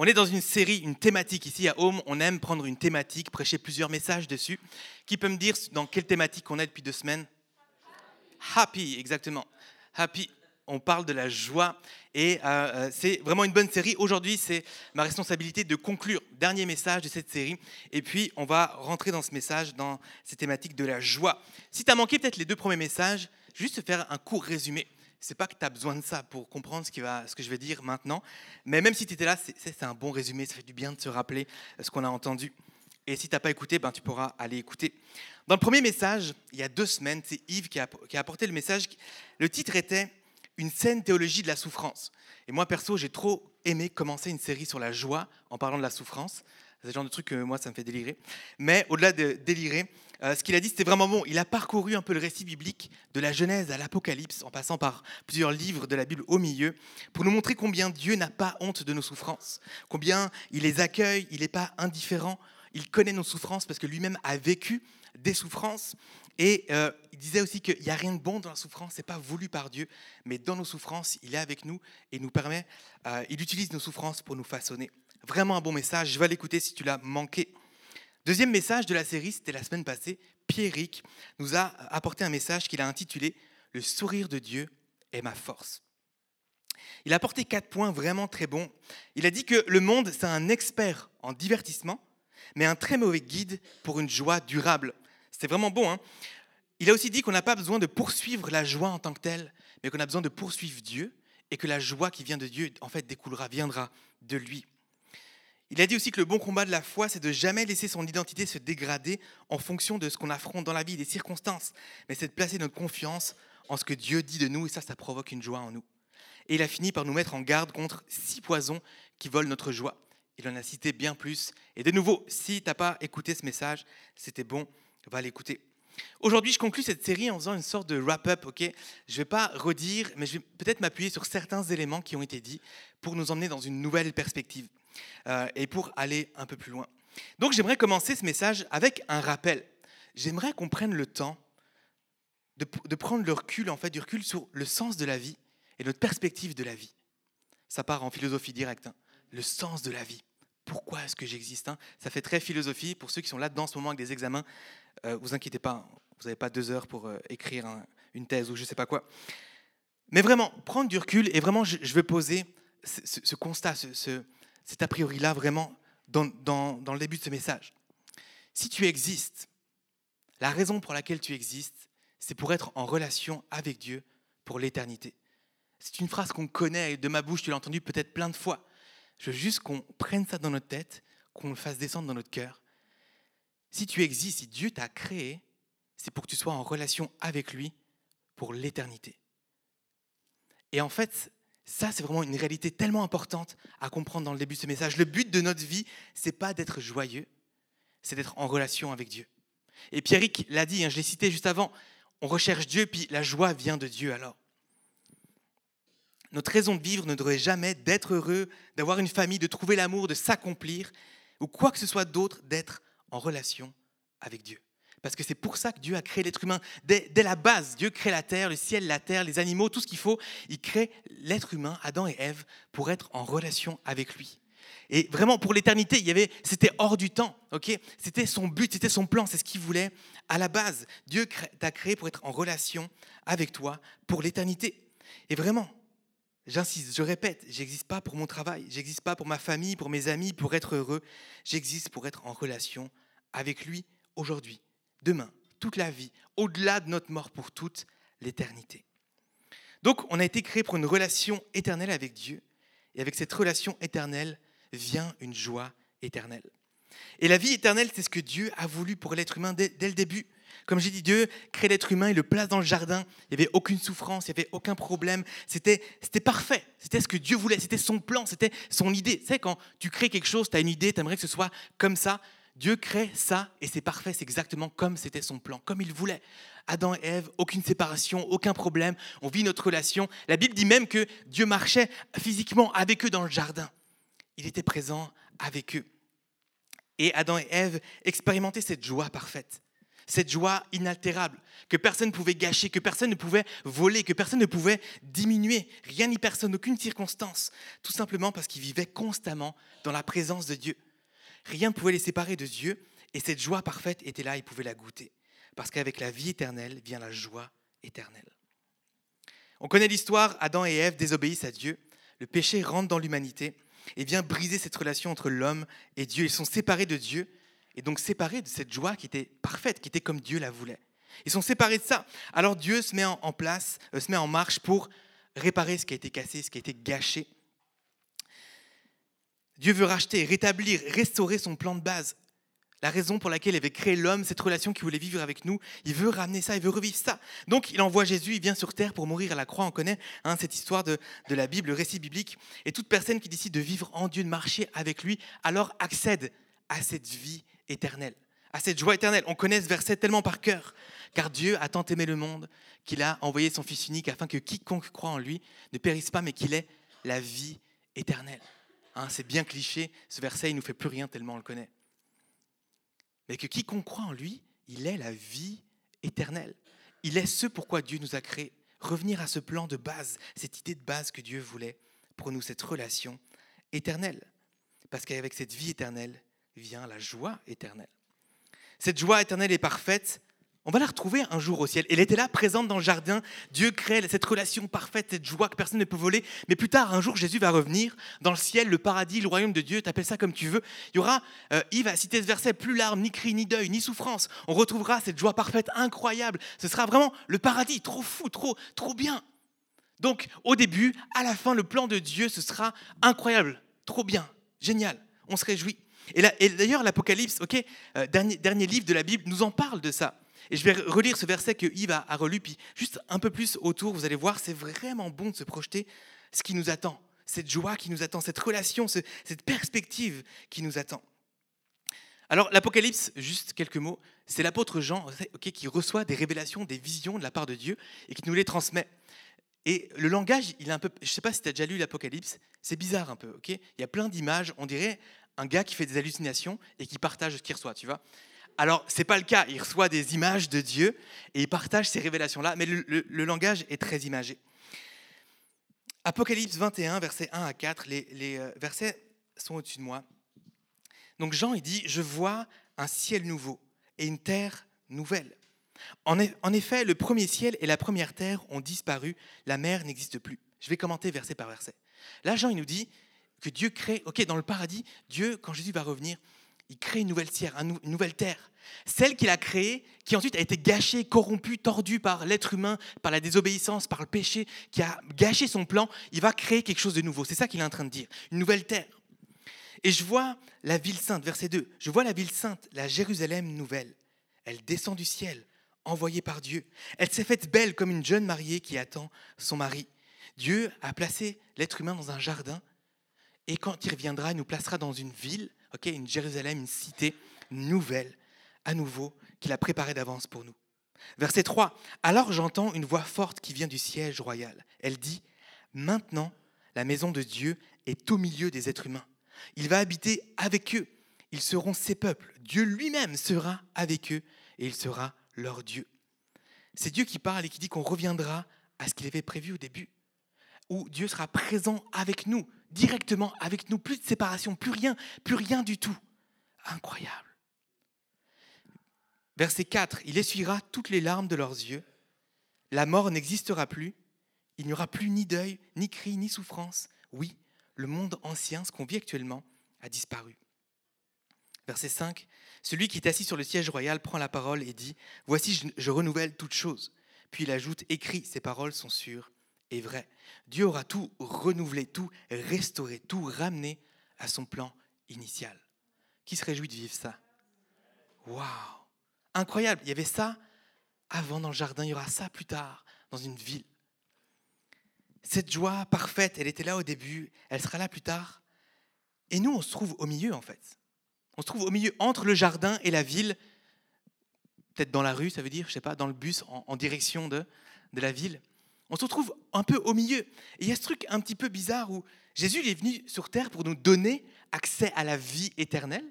On est dans une série, une thématique ici à Home. On aime prendre une thématique, prêcher plusieurs messages dessus. Qui peut me dire dans quelle thématique on est depuis deux semaines? Happy, exactement. Happy. On parle de la joie et euh, euh, c'est vraiment une bonne série. Aujourd'hui, c'est ma responsabilité de conclure dernier message de cette série. Et puis, on va rentrer dans ce message, dans cette thématique de la joie. Si tu as manqué peut-être les deux premiers messages, juste faire un court résumé c'est pas que tu as besoin de ça pour comprendre ce, que je vais dire maintenant, mais même si tu étais là, c'est un bon résumé, ça fait du bien de se rappeler ce qu'on a entendu. Et si tu n'as pas écouté, ben, tu pourras aller écouter. Dans le premier message, il y a deux semaines, c'est Yves qui a, qui a apporté le message. Le titre était Une saine théologie de la souffrance. Et moi, perso, j'ai trop aimé commencer une série sur la joie en parlant de la souffrance. C'est le genre de truc que moi, ça me fait délirer. Mais au-delà de délirer, euh, ce qu'il a dit, c'était vraiment bon. Il a parcouru un peu le récit biblique de la Genèse à l'Apocalypse, en passant par plusieurs livres de la Bible au milieu, pour nous montrer combien Dieu n'a pas honte de nos souffrances, combien il les accueille, il n'est pas indifférent, il connaît nos souffrances parce que lui-même a vécu des souffrances. Et euh, il disait aussi qu'il n'y a rien de bon dans la souffrance, c'est pas voulu par Dieu, mais dans nos souffrances, il est avec nous et nous permet, euh, il utilise nos souffrances pour nous façonner. Vraiment un bon message, je vais l'écouter si tu l'as manqué. Deuxième message de la série, c'était la semaine passée. Pierrick nous a apporté un message qu'il a intitulé Le sourire de Dieu est ma force. Il a apporté quatre points vraiment très bons. Il a dit que le monde, c'est un expert en divertissement, mais un très mauvais guide pour une joie durable. C'était vraiment bon. Hein il a aussi dit qu'on n'a pas besoin de poursuivre la joie en tant que telle, mais qu'on a besoin de poursuivre Dieu et que la joie qui vient de Dieu, en fait, découlera, viendra de lui. Il a dit aussi que le bon combat de la foi, c'est de jamais laisser son identité se dégrader en fonction de ce qu'on affronte dans la vie, des circonstances, mais c'est de placer notre confiance en ce que Dieu dit de nous, et ça, ça provoque une joie en nous. Et il a fini par nous mettre en garde contre six poisons qui volent notre joie. Il en a cité bien plus. Et de nouveau, si tu n'as pas écouté ce message, c'était bon, va l'écouter. Aujourd'hui, je conclus cette série en faisant une sorte de wrap-up. ok? Je ne vais pas redire, mais je vais peut-être m'appuyer sur certains éléments qui ont été dits pour nous emmener dans une nouvelle perspective. Euh, et pour aller un peu plus loin. Donc j'aimerais commencer ce message avec un rappel. J'aimerais qu'on prenne le temps de, prendre le recul, en fait, du recul sur le sens de la vie et notre perspective de la vie. Ça part en philosophie directe. Hein. Le sens de la vie. Pourquoi est-ce que j'existe hein? Ça fait très philosophie. Pour ceux qui sont là-dedans en ce moment avec des examens, euh, vous inquiétez pas, vous n'avez pas deux heures pour euh, écrire une thèse ou je ne sais pas quoi. Mais vraiment, prendre du recul et vraiment, je, veux poser ce, constat, ce, c'est a priori-là vraiment dans, dans, le début de ce message. Si tu existes, la raison pour laquelle tu existes, c'est pour être en relation avec Dieu pour l'éternité. C'est une phrase qu'on connaît et de ma bouche, tu l'as entendue peut-être plein de fois. Je veux juste qu'on prenne ça dans notre tête, qu'on le fasse descendre dans notre cœur. Si tu existes, si Dieu t'a créé, c'est pour que tu sois en relation avec lui pour l'éternité. Et en fait, ça, c'est vraiment une réalité tellement importante à comprendre dans le début de ce message. Le but de notre vie, c'est pas d'être joyeux, c'est d'être en relation avec Dieu. Et Pierrick l'a dit, hein, je l'ai cité juste avant, on recherche Dieu, puis la joie vient de Dieu alors. Notre raison de vivre ne devrait jamais d'être heureux, d'avoir une famille, de trouver l'amour, de s'accomplir, ou quoi que ce soit d'autre, d'être en relation avec Dieu. Parce que c'est pour ça que Dieu a créé l'être humain. Dès, la base, Dieu crée la terre, le ciel, la terre, les animaux, tout ce qu'il faut. Il crée l'être humain, Adam et Ève, pour être en relation avec lui. Et vraiment, pour l'éternité, c'était hors du temps, ok? C'était son but, c'était son plan, c'est ce qu'il voulait à la base. Dieu t'a créé pour être en relation avec toi pour l'éternité. Et vraiment, j'insiste, je répète, j'existe pas pour mon travail, j'existe pas pour ma famille, pour mes amis, pour être heureux. J'existe pour être en relation avec lui aujourd'hui demain, toute la vie, au-delà de notre mort pour toute l'éternité. Donc on a été créé pour une relation éternelle avec Dieu, et avec cette relation éternelle vient une joie éternelle. Et la vie éternelle, c'est ce que Dieu a voulu pour l'être humain dès, le début. Comme j'ai dit, Dieu crée l'être humain, il le place dans le jardin, il n'y avait aucune souffrance, il n'y avait aucun problème, c'était parfait, c'était ce que Dieu voulait, c'était son plan, c'était son idée. Tu sais, quand tu crées quelque chose, tu as une idée, tu aimerais que ce soit comme ça, Dieu crée ça et c'est parfait, c'est exactement comme c'était son plan, comme il voulait. Adam et Ève, aucune séparation, aucun problème, on vit notre relation. La Bible dit même que Dieu marchait physiquement avec eux dans le jardin. Il était présent avec eux. Et Adam et Ève expérimentaient cette joie parfaite, cette joie inaltérable, que personne ne pouvait gâcher, que personne ne pouvait voler, que personne ne pouvait diminuer, rien ni personne, aucune circonstance, tout simplement parce qu'ils vivaient constamment dans la présence de Dieu. Rien ne pouvait les séparer de Dieu, et cette joie parfaite était là, ils pouvaient la goûter. Parce qu'avec la vie éternelle vient la joie éternelle. On connaît l'histoire, Adam et Ève désobéissent à Dieu, le péché rentre dans l'humanité et vient briser cette relation entre l'homme et Dieu. Ils sont séparés de Dieu, et donc séparés de cette joie qui était parfaite, qui était comme Dieu la voulait. Ils sont séparés de ça. Alors Dieu se met en place, euh, se met en marche pour réparer ce qui a été cassé, ce qui a été gâché. Dieu veut racheter, rétablir, restaurer son plan de base. La raison pour laquelle il avait créé l'homme, cette relation qu'il voulait vivre avec nous, il veut ramener ça, il veut revivre ça. Donc il envoie Jésus, il vient sur terre pour mourir à la croix. On connaît hein, cette histoire de, de, la Bible, le récit biblique. Et toute personne qui décide de vivre en Dieu, de marcher avec lui, alors accède à cette vie éternelle, à cette joie éternelle. On connaît ce verset tellement par cœur. Car Dieu a tant aimé le monde qu'il a envoyé son Fils unique afin que quiconque croit en lui ne périsse pas, mais qu'il ait la vie éternelle. Hein, c'est bien cliché, ce verset, il nous fait plus rien tellement on le connaît. Mais que quiconque croit en lui, il est la vie éternelle. Il est ce pourquoi Dieu nous a créés. Revenir à ce plan de base, cette idée de base que Dieu voulait pour nous, cette relation éternelle. Parce qu'avec cette vie éternelle vient la joie éternelle. Cette joie éternelle est parfaite on va la retrouver un jour au ciel. Elle était là, présente dans le jardin. Dieu crée cette relation parfaite, cette joie que personne ne peut voler. Mais plus tard, un jour, Jésus va revenir dans le ciel, le paradis, le royaume de Dieu. T'appelles ça comme tu veux. Il y aura, euh, Yves a ce verset, plus larmes, ni cris, ni deuil, ni souffrance. On retrouvera cette joie parfaite, incroyable. Ce sera vraiment le paradis, trop fou, trop, trop bien. Donc, au début, à la fin, le plan de Dieu, ce sera incroyable, trop bien, génial. On se réjouit. Et, d'ailleurs, l'Apocalypse, ok, euh, dernier, dernier livre de la Bible, nous en parle de ça. Et je vais relire ce verset que Yves a, relu, puis juste un peu plus autour, vous allez voir, c'est vraiment bon de se projeter ce qui nous attend, cette joie qui nous attend, cette relation, cette perspective qui nous attend. Alors l'Apocalypse, juste quelques mots, c'est l'apôtre Jean qui reçoit des révélations, des visions de la part de Dieu et qui nous les transmet. Et le langage, il est un peu, je ne sais pas si tu as déjà lu l'Apocalypse, c'est bizarre un peu, ok? Il y a plein d'images, on dirait un gars qui fait des hallucinations et qui partage ce qu'il reçoit, tu vois? Alors, ce n'est pas le cas. Il reçoit des images de Dieu et il partage ces révélations-là, mais le, langage est très imagé. Apocalypse 21, versets 1 à 4, les, euh, versets sont au-dessus de moi. Donc Jean, il dit, je vois un ciel nouveau et une terre nouvelle. En effet, le premier ciel et la première terre ont disparu, la mer n'existe plus. Je vais commenter verset par verset. Là, Jean, il nous dit que Dieu crée, ok, dans le paradis, Dieu, quand Jésus va revenir, il crée une nouvelle terre, une nouvelle terre. Celle qu'il a créée, qui ensuite a été gâchée, corrompue, tordue par l'être humain, par la désobéissance, par le péché, qui a gâché son plan, il va créer quelque chose de nouveau. C'est ça qu'il est en train de dire, une nouvelle terre. Et je vois la ville sainte, verset 2, je vois la ville sainte, la Jérusalem nouvelle. Elle descend du ciel, envoyée par Dieu. Elle s'est faite belle comme une jeune mariée qui attend son mari. Dieu a placé l'être humain dans un jardin, et quand il reviendra, il nous placera dans une ville ok, une Jérusalem, une cité nouvelle, à nouveau, qu'il a préparée d'avance pour nous. Verset 3. Alors j'entends une voix forte qui vient du siège royal. Elle dit, Maintenant, la maison de Dieu est au milieu des êtres humains. Il va habiter avec eux. Ils seront ses peuples. Dieu lui-même sera avec eux et il sera leur Dieu. C'est Dieu qui parle et qui dit qu'on reviendra à ce qu'il avait prévu au début, où Dieu sera présent avec nous directement avec nous, plus de séparation, plus rien, plus rien du tout. Incroyable. Verset 4, il essuiera toutes les larmes de leurs yeux, la mort n'existera plus, il n'y aura plus ni deuil, ni cri, ni souffrance. Oui, le monde ancien, ce qu'on vit actuellement, a disparu. Verset 5, celui qui est assis sur le siège royal prend la parole et dit, Voici, je renouvelle toutes choses. Puis il ajoute, Écrit, ces paroles sont sûres est vrai. Dieu aura tout renouvelé, tout restauré, tout ramené à son plan initial. Qui se réjouit de vivre ça? Waouh incroyable. Il y avait ça avant dans le jardin, il y aura ça plus tard dans une ville. Cette joie parfaite, elle était là au début, elle sera là plus tard. Et nous, on se trouve au milieu en fait. On se trouve au milieu entre le jardin et la ville, peut-être dans la rue, ça veut dire, je sais pas, dans le bus en, direction de, de la ville. On se retrouve un peu au milieu. Et il y a ce truc un petit peu bizarre où Jésus est venu sur terre pour nous donner accès à la vie éternelle.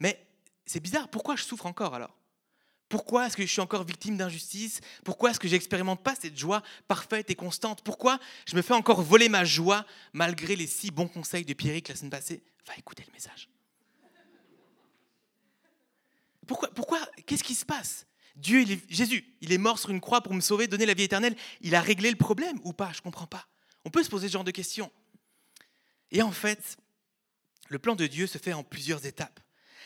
Mais c'est bizarre, pourquoi je souffre encore alors? Pourquoi est-ce que je suis encore victime d'injustice? Pourquoi est-ce que je n'expérimente pas cette joie parfaite et constante? Pourquoi je me fais encore voler ma joie malgré les six bons conseils de Pierrick la semaine passée? Va écouter le message. Pourquoi, pourquoi Qu'est-ce qui se passe? Dieu, Jésus, il est mort sur une croix pour me sauver, donner la vie éternelle. Il a réglé le problème ou pas? Je ne comprends pas. On peut se poser ce genre de questions. Et en fait, le plan de Dieu se fait en plusieurs étapes.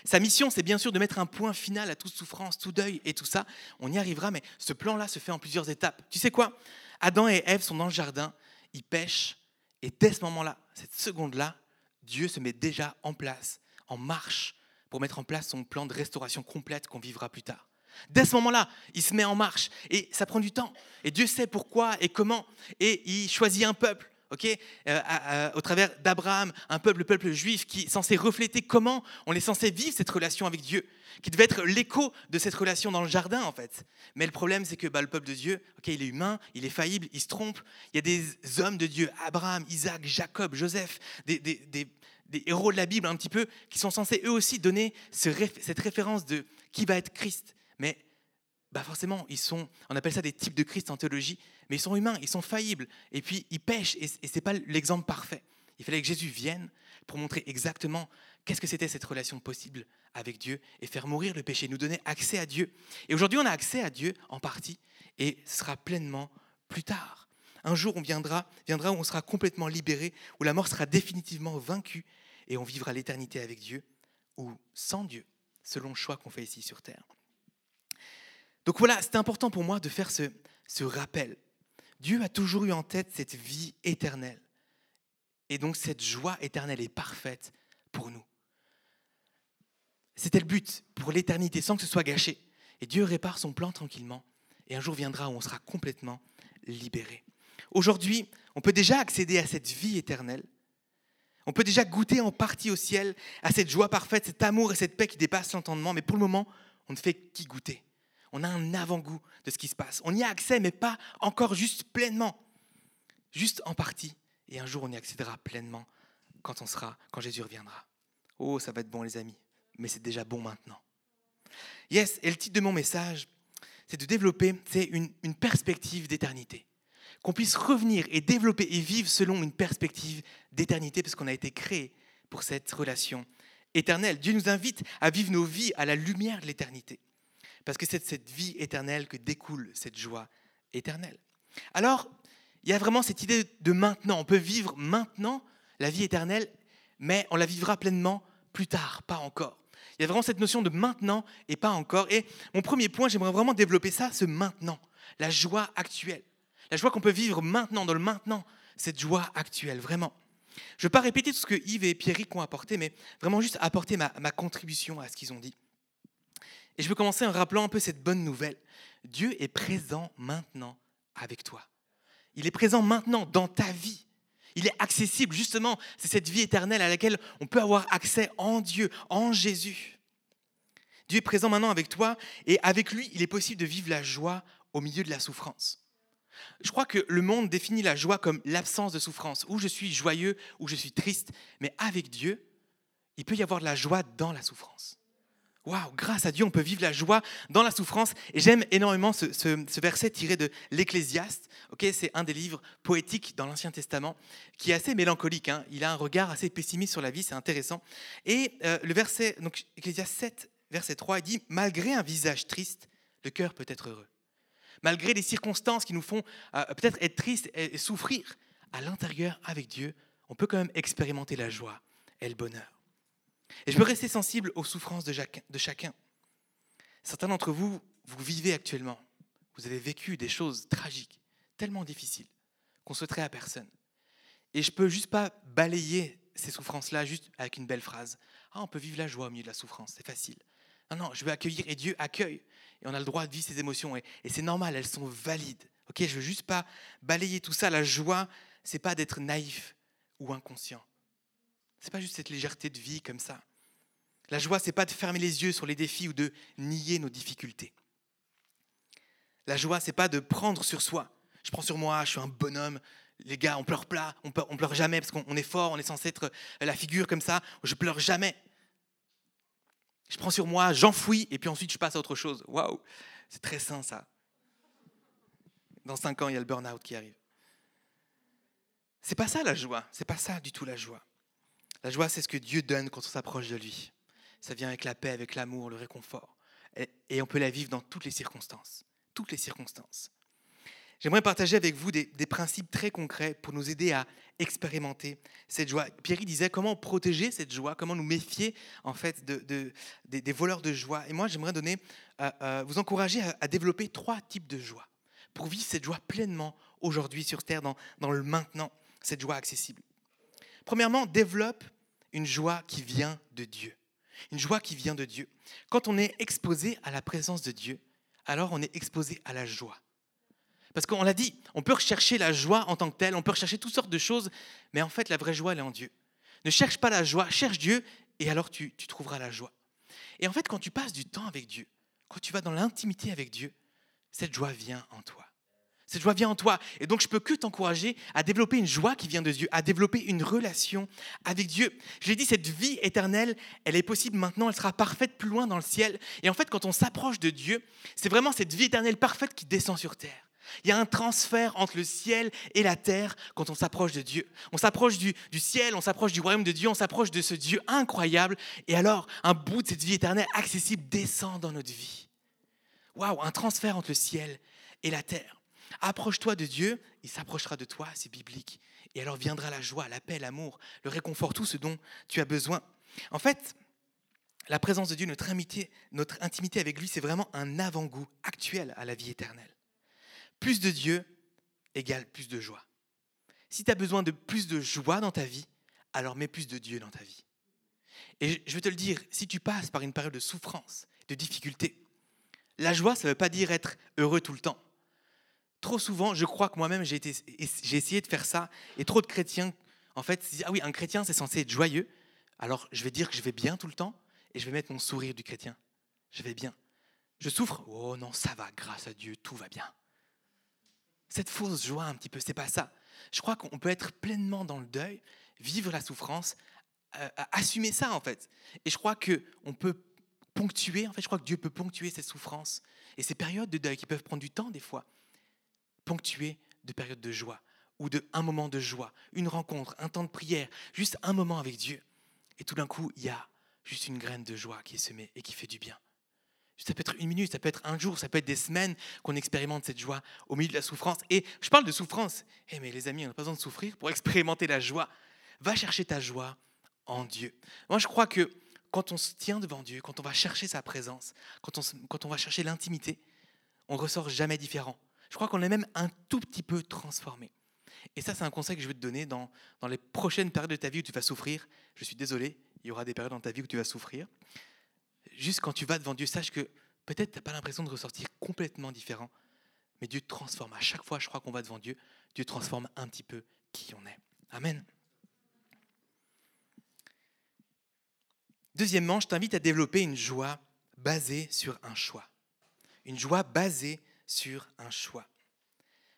Sa mission, c'est bien sûr de mettre un point final à toute souffrance, tout deuil et tout ça. On y arrivera, mais ce plan-là se fait en plusieurs étapes. Tu sais quoi? Adam et Ève sont dans le jardin, ils pêchent, et dès ce moment-là, cette seconde-là, Dieu se met déjà en place, en marche, pour mettre en place son plan de restauration complète qu'on vivra plus tard. Dès ce moment-là, il se met en marche et ça prend du temps. Et Dieu sait pourquoi et comment. Et il choisit un peuple, ok, euh, au travers d'Abraham, un peuple, le peuple juif, qui est censé refléter comment on est censé vivre cette relation avec Dieu, qui devait être l'écho de cette relation dans le jardin en fait. Mais le problème, c'est que bah, le peuple de Dieu, ok, il est humain, il est faillible, il se trompe. Il y a des hommes de Dieu, Abraham, Isaac, Jacob, Joseph, des, des héros de la Bible un petit peu, qui sont censés eux aussi donner cette référence de qui va être Christ. Mais bah forcément, ils sont, on appelle ça des types de Christ en théologie, mais ils sont humains, ils sont faillibles, et puis ils pêchent, et, ce n'est pas l'exemple parfait. Il fallait que Jésus vienne pour montrer exactement qu'est-ce que c'était cette relation possible avec Dieu et faire mourir le péché, nous donner accès à Dieu. Et aujourd'hui, on a accès à Dieu en partie, et ce sera pleinement plus tard. Un jour, on viendra, viendra où on sera complètement libéré, où la mort sera définitivement vaincue, et on vivra l'éternité avec Dieu, ou sans Dieu, selon le choix qu'on fait ici sur terre. Donc voilà, c'est important pour moi de faire ce, ce rappel. Dieu a toujours eu en tête cette vie éternelle. Et donc cette joie éternelle est parfaite pour nous. C'était le but pour l'éternité, sans que ce soit gâché. Et Dieu répare son plan tranquillement. Et un jour viendra où on sera complètement libéré. Aujourd'hui, on peut déjà accéder à cette vie éternelle. On peut déjà goûter en partie au ciel à cette joie parfaite, cet amour et cette paix qui dépassent l'entendement. Mais pour le moment, on ne fait qu'y goûter on a un avant-goût de ce qui se passe. On y a accès, mais pas encore juste pleinement, juste en partie. Et un jour, on y accédera pleinement quand on sera, quand Jésus reviendra. Oh, ça va être bon, les amis, mais c'est déjà bon maintenant. Yes, et le titre de mon message, c'est de développer c'est une, une perspective d'éternité. Qu'on puisse revenir et développer et vivre selon une perspective d'éternité, parce qu'on a été créé pour cette relation éternelle. Dieu nous invite à vivre nos vies à la lumière de l'éternité parce que c'est de cette vie éternelle que découle cette joie éternelle. Alors, il y a vraiment cette idée de maintenant. On peut vivre maintenant la vie éternelle, mais on la vivra pleinement plus tard, pas encore. Il y a vraiment cette notion de maintenant et pas encore. Et mon premier point, j'aimerais vraiment développer ça, ce maintenant, la joie actuelle. La joie qu'on peut vivre maintenant, dans le maintenant, cette joie actuelle, vraiment. Je ne vais pas répéter tout ce que Yves et Pierrick ont apporté, mais vraiment juste apporter ma, ma contribution à ce qu'ils ont dit. Et je veux commencer en rappelant un peu cette bonne nouvelle. Dieu est présent maintenant avec toi. Il est présent maintenant dans ta vie. Il est accessible, justement, c'est cette vie éternelle à laquelle on peut avoir accès en Dieu, en Jésus. Dieu est présent maintenant avec toi et avec lui, il est possible de vivre la joie au milieu de la souffrance. Je crois que le monde définit la joie comme l'absence de souffrance, où je suis joyeux, où je suis triste, mais avec Dieu, il peut y avoir de la joie dans la souffrance. Waouh, grâce à Dieu, on peut vivre la joie dans la souffrance. Et j'aime énormément ce, verset tiré de l'Ecclésiaste. C'est un des livres poétiques dans l'Ancien Testament qui est assez mélancolique. Hein. Il a un regard assez pessimiste sur la vie, c'est intéressant. Et euh, le verset, donc Ecclésiaste 7, verset 3, il dit Malgré un visage triste, le cœur peut être heureux. Malgré les circonstances qui nous font euh, peut-être être tristes et souffrir, à l'intérieur, avec Dieu, on peut quand même expérimenter la joie et le bonheur. Et je veux rester sensible aux souffrances de chacun. Certains d'entre vous, vous vivez actuellement, vous avez vécu des choses tragiques, tellement difficiles, qu'on souhaiterait à personne. Et je peux juste pas balayer ces souffrances-là juste avec une belle phrase. Ah, on peut vivre la joie au milieu de la souffrance, c'est facile. Non, non, je veux accueillir et Dieu accueille. Et on a le droit de vivre ses émotions. Et, c'est normal, elles sont valides. Ok, je veux juste pas balayer tout ça. La joie, c'est pas d'être naïf ou inconscient. C'est pas juste cette légèreté de vie comme ça. La joie, c'est pas de fermer les yeux sur les défis ou de nier nos difficultés. La joie, c'est pas de prendre sur soi. Je prends sur moi, je suis un bonhomme. Les gars, on pleure pas, on pleure, pleure jamais parce qu'on est fort, on est censé être la figure comme ça. Je pleure jamais. Je prends sur moi, j'enfouis, et puis ensuite je passe à autre chose. Waouh, c'est très sain ça. Dans cinq ans, il y a le burn-out qui arrive. C'est pas ça la joie, c'est pas ça du tout la joie. La joie, c'est ce que Dieu donne quand on s'approche de lui. Ça vient avec la paix, avec l'amour, le réconfort. Et on peut la vivre dans toutes les circonstances. Toutes les circonstances. J'aimerais partager avec vous des, principes très concrets pour nous aider à expérimenter cette joie. Pierre disait comment protéger cette joie, comment nous méfier en fait de, des, voleurs de joie. Et moi, j'aimerais donner, euh, euh, vous encourager à, développer trois types de joie pour vivre cette joie pleinement aujourd'hui sur terre, dans, dans le maintenant, cette joie accessible. Premièrement, développe une joie qui vient de Dieu. Une joie qui vient de Dieu. Quand on est exposé à la présence de Dieu, alors on est exposé à la joie. Parce qu'on l'a dit, on peut rechercher la joie en tant que telle, on peut rechercher toutes sortes de choses, mais en fait, la vraie joie, elle est en Dieu. Ne cherche pas la joie, cherche Dieu, et alors tu, trouveras la joie. Et en fait, quand tu passes du temps avec Dieu, quand tu vas dans l'intimité avec Dieu, cette joie vient en toi. Cette joie vient en toi. Et donc, je peux que t'encourager à développer une joie qui vient de Dieu, à développer une relation avec Dieu. Je l'ai dit, cette vie éternelle, elle est possible maintenant, elle sera parfaite plus loin dans le ciel. Et en fait, quand on s'approche de Dieu, c'est vraiment cette vie éternelle parfaite qui descend sur terre. Il y a un transfert entre le ciel et la terre quand on s'approche de Dieu. On s'approche du, ciel, on s'approche du royaume de Dieu, on s'approche de ce Dieu incroyable. Et alors, un bout de cette vie éternelle accessible descend dans notre vie. Waouh, un transfert entre le ciel et la terre. Approche-toi de Dieu, il s'approchera de toi, c'est biblique. Et alors viendra la joie, la paix, l'amour, le réconfort, tout ce dont tu as besoin. En fait, la présence de Dieu, notre intimité, avec lui, c'est vraiment un avant-goût actuel à la vie éternelle. Plus de Dieu égale plus de joie. Si tu as besoin de plus de joie dans ta vie, alors mets plus de Dieu dans ta vie. Et je veux te le dire, si tu passes par une période de souffrance, de difficulté, la joie, ça ne veut pas dire être heureux tout le temps. Trop souvent, je crois que moi-même, j'ai, essayé de faire ça, et trop de chrétiens, en fait, disent, ah oui, un chrétien, c'est censé être joyeux, alors je vais dire que je vais bien tout le temps, et je vais mettre mon sourire du chrétien. Je vais bien. Je souffre, oh non, ça va, grâce à Dieu, tout va bien cette fausse joie un petit peu, c'est pas ça. Je crois qu'on peut être pleinement dans le deuil, vivre la souffrance, euh, assumer ça en fait. Et je crois que on peut ponctuer, en fait, je crois que Dieu peut ponctuer ces souffrances et ces périodes de deuil qui peuvent prendre du temps des fois, ponctuer de périodes de joie ou de un moment de joie, une rencontre, un temps de prière, juste un moment avec Dieu. Et tout d'un coup, il y a juste une graine de joie qui est semée et qui fait du bien. Ça peut être une minute, ça peut être un jour, ça peut être des semaines qu'on expérimente cette joie au milieu de la souffrance. Et je parle de souffrance. Eh mais les amis, on n'a pas besoin de souffrir pour expérimenter la joie. Va chercher ta joie en Dieu. Moi, je crois que quand on se tient devant Dieu, quand on va chercher sa présence, quand on, quand on va chercher l'intimité, on ressort jamais différent. Je crois qu'on est même un tout petit peu transformé. Et ça, c'est un conseil que je veux te donner dans, dans les prochaines périodes de ta vie où tu vas souffrir. Je suis désolé, il y aura des périodes dans ta vie où tu vas souffrir juste quand tu vas devant Dieu, sache que peut-être tu n'as pas l'impression de ressortir complètement différent, mais Dieu transforme. À chaque fois, je crois qu'on va devant Dieu, Dieu transforme un petit peu qui on est. Amen. Deuxièmement, je t'invite à développer une joie basée sur un choix. Une joie basée sur un choix,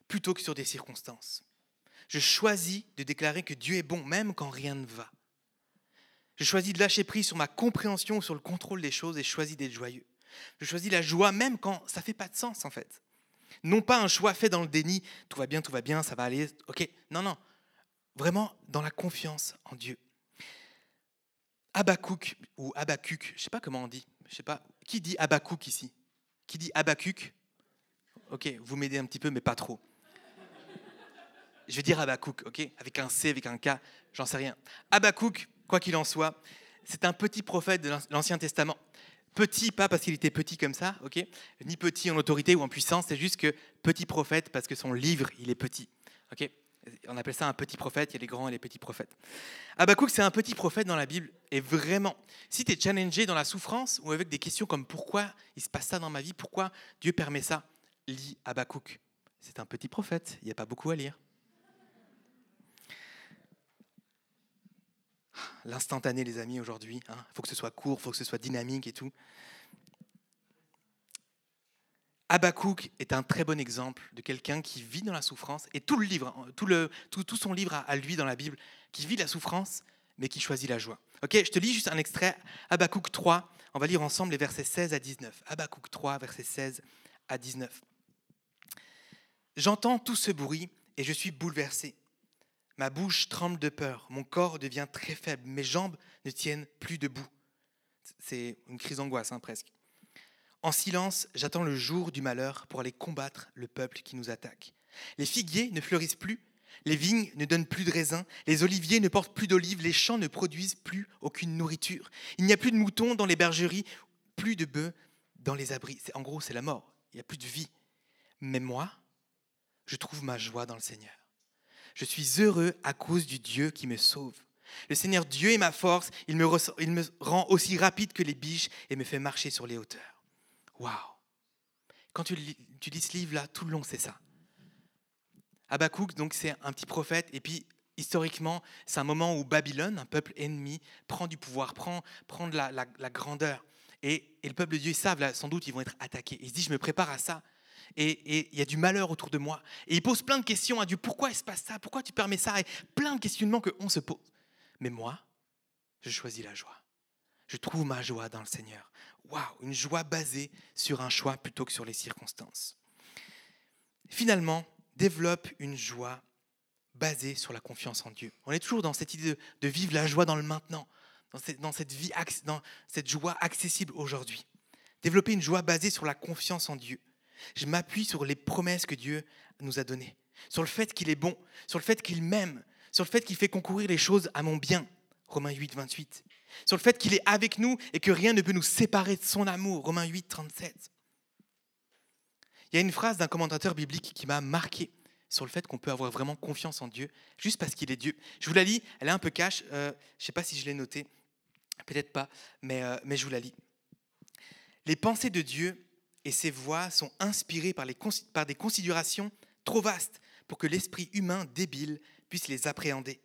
plutôt que sur des circonstances. Je choisis de déclarer que Dieu est bon, même quand rien ne va. Je choisis de lâcher prise sur ma compréhension sur le contrôle des choses et je choisis d'être joyeux. Je choisis la joie même quand ça fait pas de sens en fait. Non pas un choix fait dans le déni, tout va bien, tout va bien, ça va aller, ok. Non, non. Vraiment dans la confiance en Dieu. Abakouk ou Abacuc, je sais pas comment on dit. Je sais pas. Qui dit Abakouk ici? Qui dit Abacuc Ok, vous m'aidez un petit peu, mais pas trop. Je vais dire Abakouk, ok? Avec un C, avec un K, j'en sais rien. Abakouk, Quoi qu'il en soit, c'est un petit prophète de l'Ancien Testament. Petit, pas parce qu'il était petit comme ça, ok? Ni petit en autorité ou en puissance, c'est juste que petit prophète parce que son livre, il est petit, ok? On appelle ça un petit prophète, il y a les grands et les petits prophètes. Habakkuk, c'est un petit prophète dans la Bible. Et vraiment, si tu es challengé dans la souffrance ou avec des questions comme pourquoi il se passe ça dans ma vie, pourquoi Dieu permet ça, lis Habakkuk. C'est un petit prophète, il n'y a pas beaucoup à lire. L'instantané, les amis, aujourd'hui. Il faut que ce soit court, il faut que ce soit dynamique et tout. Habakkuk est un très bon exemple de quelqu'un qui vit dans la souffrance, et tout le livre, tout, tout son livre à lui dans la Bible, qui vit la souffrance, mais qui choisit la joie. Ok, je te lis juste un extrait, Habakkuk 3, on va lire ensemble les versets 16 à 19. Habakkuk 3, versets 16 à 19. J'entends tout ce bruit et je suis bouleversé. Ma bouche tremble de peur, mon corps devient très faible, mes jambes ne tiennent plus debout. C'est une crise d'angoisse, hein, presque. En silence, j'attends le jour du malheur pour aller combattre le peuple qui nous attaque. Les figuiers ne fleurissent plus, les vignes ne donnent plus de raisins, les oliviers ne portent plus d'olives, les champs ne produisent plus aucune nourriture. Il n'y a plus de moutons dans les bergeries, plus de bœufs dans les abris. En gros, c'est la mort. Il n'y a plus de vie. Mais moi, je trouve ma joie dans le Seigneur. Je suis heureux à cause du Dieu qui me sauve. Le Seigneur Dieu est ma force, il me, rend aussi rapide que les biches et me fait marcher sur les hauteurs. Waouh Quand tu, lis ce livre-là, tout le long, c'est ça. Habakkuk, donc, c'est un petit prophète, et puis historiquement, c'est un moment où Babylone, un peuple ennemi, prend du pouvoir, prend, prend de la, grandeur. Et, le peuple de Dieu, ils savent, là, sans doute, ils vont être attaqués. Il se dit, je me prépare à ça. Et il y a du malheur autour de moi. Et il pose plein de questions à Dieu. Pourquoi il se passe ça? Pourquoi tu permets ça? Et plein de questionnements qu'on se pose. Mais moi, je choisis la joie. Je trouve ma joie dans le Seigneur. Waouh, une joie basée sur un choix plutôt que sur les circonstances. Finalement, développe une joie basée sur la confiance en Dieu. On est toujours dans cette idée de, vivre la joie dans le maintenant, dans cette, vie, dans cette joie accessible aujourd'hui. Développer une joie basée sur la confiance en Dieu. Je m'appuie sur les promesses que Dieu nous a données, sur le fait qu'il est bon, sur le fait qu'il m'aime, sur le fait qu'il fait concourir les choses à mon bien. Romains 8, 28 sur le fait qu'il est avec nous et que rien ne peut nous séparer de son amour. Romains 8, 37. Il y a une phrase d'un commentateur biblique qui m'a marqué sur le fait qu'on peut avoir vraiment confiance en Dieu juste parce qu'il est Dieu. Je vous la lis, elle est un peu cash, euh, je ne sais pas si je l'ai notée, peut-être pas, mais, euh, mais je vous la lis. Les pensées de Dieu et ses voix sont inspirées par, des considérations trop vastes pour que l'esprit humain débile puisse les appréhender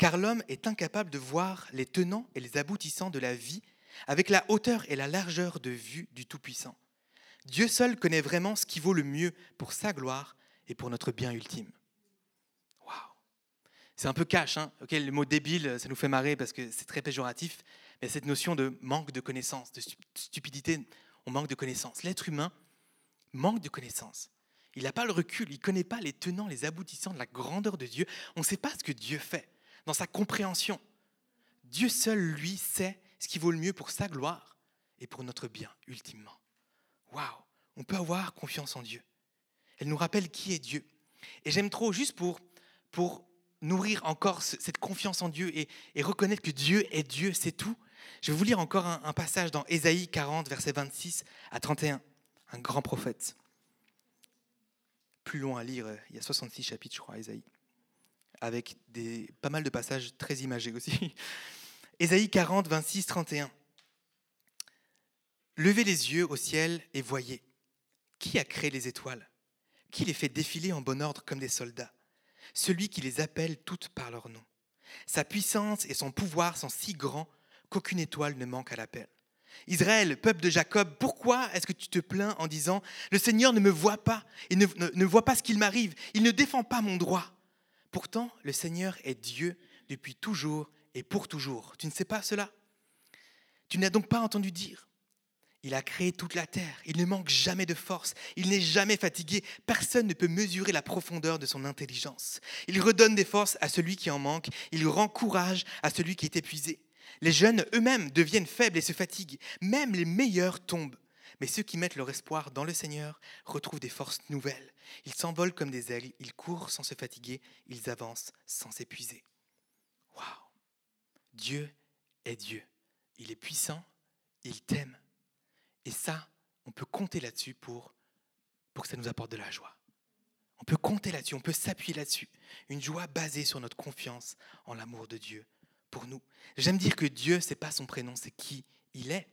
car l'homme est incapable de voir les tenants et les aboutissants de la vie avec la hauteur et la largeur de vue du Tout-Puissant. Dieu seul connaît vraiment ce qui vaut le mieux pour sa gloire et pour notre bien ultime. Waouh C'est un peu cash, hein le mot débile, ça nous fait marrer parce que c'est très péjoratif, mais cette notion de manque de connaissance, de stupidité, on manque de connaissance. L'être humain manque de connaissance. Il n'a pas le recul, il ne connaît pas les tenants, les aboutissants de la grandeur de Dieu. On ne sait pas ce que Dieu fait dans sa compréhension. Dieu seul, lui, sait ce qui vaut le mieux pour sa gloire et pour notre bien, ultimement. Waouh, on peut avoir confiance en Dieu. Elle nous rappelle qui est Dieu. Et j'aime trop, juste pour, pour nourrir encore cette confiance en Dieu et, reconnaître que Dieu est Dieu, c'est tout. Je vais vous lire encore un, passage dans Ésaïe 40, versets 26 à 31, un grand prophète. Plus loin à lire, il y a 66 chapitres, je crois, Ésaïe avec des, pas mal de passages très imagés aussi. Ésaïe 40, 26, 31. Levez les yeux au ciel et voyez. Qui a créé les étoiles? Qui les fait défiler en bon ordre comme des soldats? Celui qui les appelle toutes par leur nom. Sa puissance et son pouvoir sont si grands qu'aucune étoile ne manque à l'appel. Israël, peuple de Jacob, pourquoi est-ce que tu te plains en disant Le Seigneur ne me voit pas, ne, ne voit pas ce qu'il m'arrive, il ne défend pas mon droit Pourtant, le Seigneur est Dieu depuis toujours et pour toujours. Tu ne sais pas cela? Tu n'as donc pas entendu dire il a créé toute la terre, il ne manque jamais de force, il n'est jamais fatigué, personne ne peut mesurer la profondeur de son intelligence. Il redonne des forces à celui qui en manque, il rend courage à celui qui est épuisé. Les jeunes eux-mêmes deviennent faibles et se fatiguent, même les meilleurs tombent. Mais ceux qui mettent leur espoir dans le Seigneur retrouvent des forces nouvelles. Ils s'envolent comme des ailes, ils courent sans se fatiguer, ils avancent sans s'épuiser. Waouh Dieu est Dieu. Il est puissant, il t'aime. Et ça, on peut compter là-dessus pour, pour que ça nous apporte de la joie. On peut compter là-dessus, on peut s'appuyer là-dessus. Une joie basée sur notre confiance en l'amour de Dieu pour nous. J'aime dire que Dieu, c'est pas son prénom, c'est qui il est.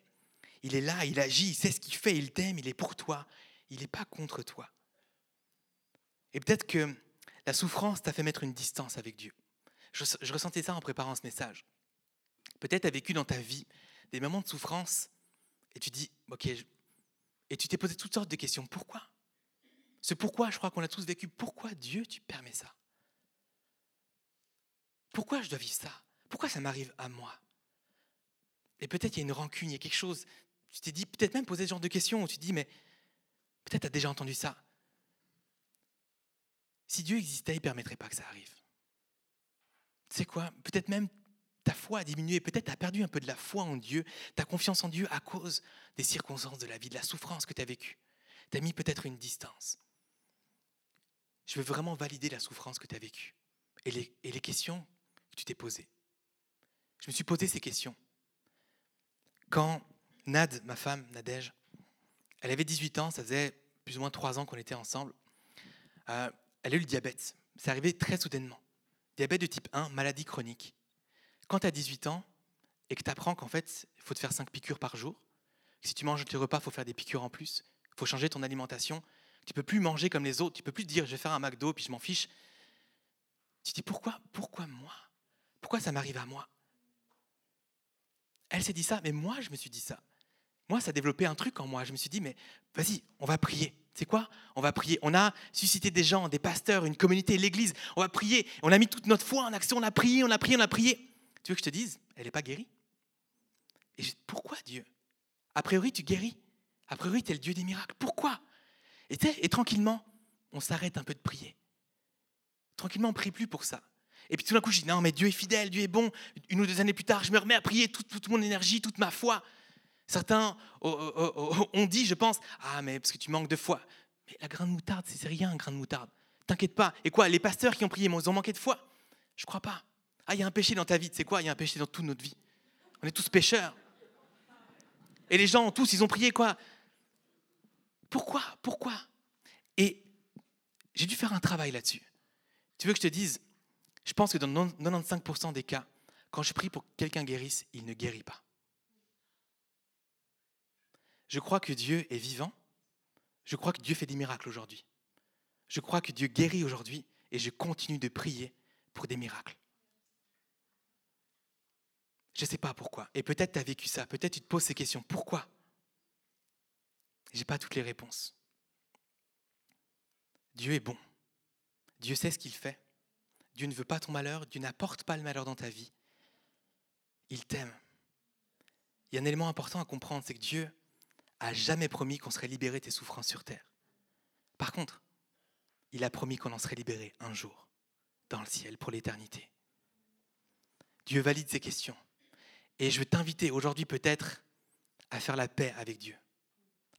Il est là, il agit, il sait ce qu'il fait, il t'aime, il est pour toi, il n'est pas contre toi. Et peut-être que la souffrance t'a fait mettre une distance avec Dieu. Je, ressentais ça en préparant ce message. Peut-être tu as vécu dans ta vie des moments de souffrance et tu dis, ok, et tu t'es posé toutes sortes de questions. Pourquoi? Ce pourquoi, je crois qu'on a tous vécu. Pourquoi Dieu, tu permets ça? Pourquoi je dois vivre ça? Pourquoi ça m'arrive à moi? Et peut-être il y a une rancune, il y a quelque chose. Tu t'es dit, peut-être même poser ce genre de questions où tu te dis, mais peut-être tu as déjà entendu ça. Si Dieu existait, il ne permettrait pas que ça arrive. Tu sais quoi? Peut-être même ta foi a diminué, peut-être tu as perdu un peu de la foi en Dieu, ta confiance en Dieu à cause des circonstances de la vie, de la souffrance que tu as vécue. Tu as mis peut-être une distance. Je veux vraiment valider la souffrance que tu as vécue et les, et les questions que tu t'es posées. Je me suis posé ces questions. Quand Nad, ma femme, Nadège, elle avait 18 ans, ça faisait plus ou moins 3 ans qu'on était ensemble, euh, elle a eu le diabète. C'est arrivé très soudainement. Diabète de type 1, maladie chronique. Quand tu as 18 ans et que tu apprends qu'en fait, il faut te faire 5 piqûres par jour, si tu manges tes repas, il faut faire des piqûres en plus, il faut changer ton alimentation, tu peux plus manger comme les autres, tu peux plus te dire je vais faire un McDo puis je m'en fiche. Tu te dis pourquoi Pourquoi moi? Pourquoi ça m'arrive à moi? Elle s'est dit ça, mais moi je me suis dit ça. Moi, ça a développé un truc en moi. Je me suis dit, mais vas-y, on va prier. C'est quoi? On va prier. On a suscité des gens, des pasteurs, une communauté, l'église. On va prier. On a mis toute notre foi en action. On a prié, on a prié, on a prié. Tu veux que je te dise? Elle n'est pas guérie. Et je, pourquoi Dieu? A priori, tu guéris. A priori, tu es le Dieu des miracles. Pourquoi? Et, et tranquillement, on s'arrête un peu de prier. Tranquillement, on ne prie plus pour ça. Et puis tout d'un coup, je dis non, mais Dieu est fidèle, Dieu est bon. Une ou deux années plus tard, je me remets à prier toute, toute mon énergie, toute ma foi. Certains ont dit, je pense, ah, mais parce que tu manques de foi. Mais la grain de moutarde, c'est rien, un grain de moutarde. T'inquiète pas. Et quoi, les pasteurs qui ont prié, ils ont manqué de foi? Je crois pas. Ah, il y a un péché dans ta vie. C'est quoi? Il y a un péché dans toute notre vie. On est tous pécheurs. Et les gens, tous, ils ont prié quoi? Pourquoi? Pourquoi? Et j'ai dû faire un travail là-dessus. Tu veux que je te dise Je pense que dans 95% des cas, quand je prie pour que quelqu'un guérisse, il ne guérit pas. Je crois que Dieu est vivant. Je crois que Dieu fait des miracles aujourd'hui. Je crois que Dieu guérit aujourd'hui et je continue de prier pour des miracles. Je ne sais pas pourquoi. Et peut-être tu as vécu ça. Peut-être tu te poses ces questions. Pourquoi? Je n'ai pas toutes les réponses. Dieu est bon. Dieu sait ce qu'il fait. Dieu ne veut pas ton malheur. Dieu n'apporte pas le malheur dans ta vie. Il t'aime. Il y a un élément important à comprendre, c'est que Dieu a jamais promis qu'on serait libéré de tes souffrances sur terre. Par contre, il a promis qu'on en serait libéré un jour, dans le ciel, pour l'éternité. Dieu valide ces questions. Et je veux t'inviter aujourd'hui peut-être à faire la paix avec Dieu,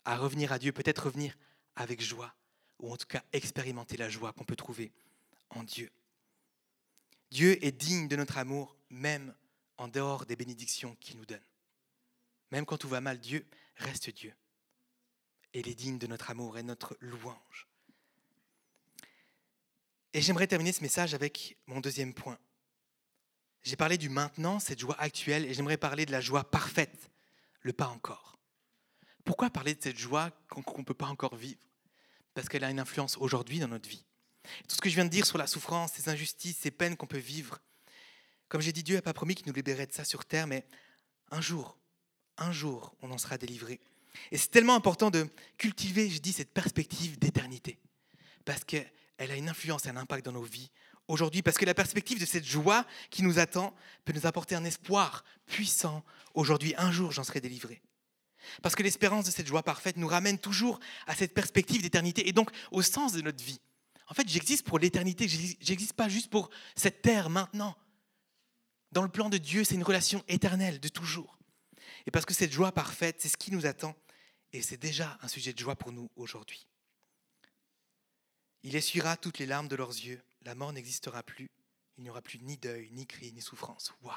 à revenir à Dieu, peut-être revenir avec joie, ou en tout cas expérimenter la joie qu'on peut trouver en Dieu. Dieu est digne de notre amour, même en dehors des bénédictions qu'il nous donne. Même quand tout va mal, Dieu reste Dieu. Et il est digne de notre amour et notre louange. Et j'aimerais terminer ce message avec mon deuxième point. J'ai parlé du maintenant, cette joie actuelle, et j'aimerais parler de la joie parfaite, le pas encore. Pourquoi parler de cette joie qu'on ne peut pas encore vivre? Parce qu'elle a une influence aujourd'hui dans notre vie. Tout ce que je viens de dire sur la souffrance, ces injustices, ces peines qu'on peut vivre, comme j'ai dit, Dieu n'a pas promis qu'il nous libérait de ça sur terre, mais un jour, un jour, on en sera délivré. Et c'est tellement important de cultiver, je dis, cette perspective d'éternité. Parce qu'elle a une influence et un impact dans nos vies aujourd'hui. Parce que la perspective de cette joie qui nous attend peut nous apporter un espoir puissant aujourd'hui. Un jour, j'en serai délivré. Parce que l'espérance de cette joie parfaite nous ramène toujours à cette perspective d'éternité et donc au sens de notre vie. En fait, j'existe pour l'éternité, j'existe pas juste pour cette terre maintenant. Dans le plan de Dieu, c'est une relation éternelle de toujours. Et parce que cette joie parfaite, c'est ce qui nous attend. Et c'est déjà un sujet de joie pour nous aujourd'hui. Il essuiera toutes les larmes de leurs yeux. La mort n'existera plus. Il n'y aura plus ni deuil, ni cri, ni souffrance. Waouh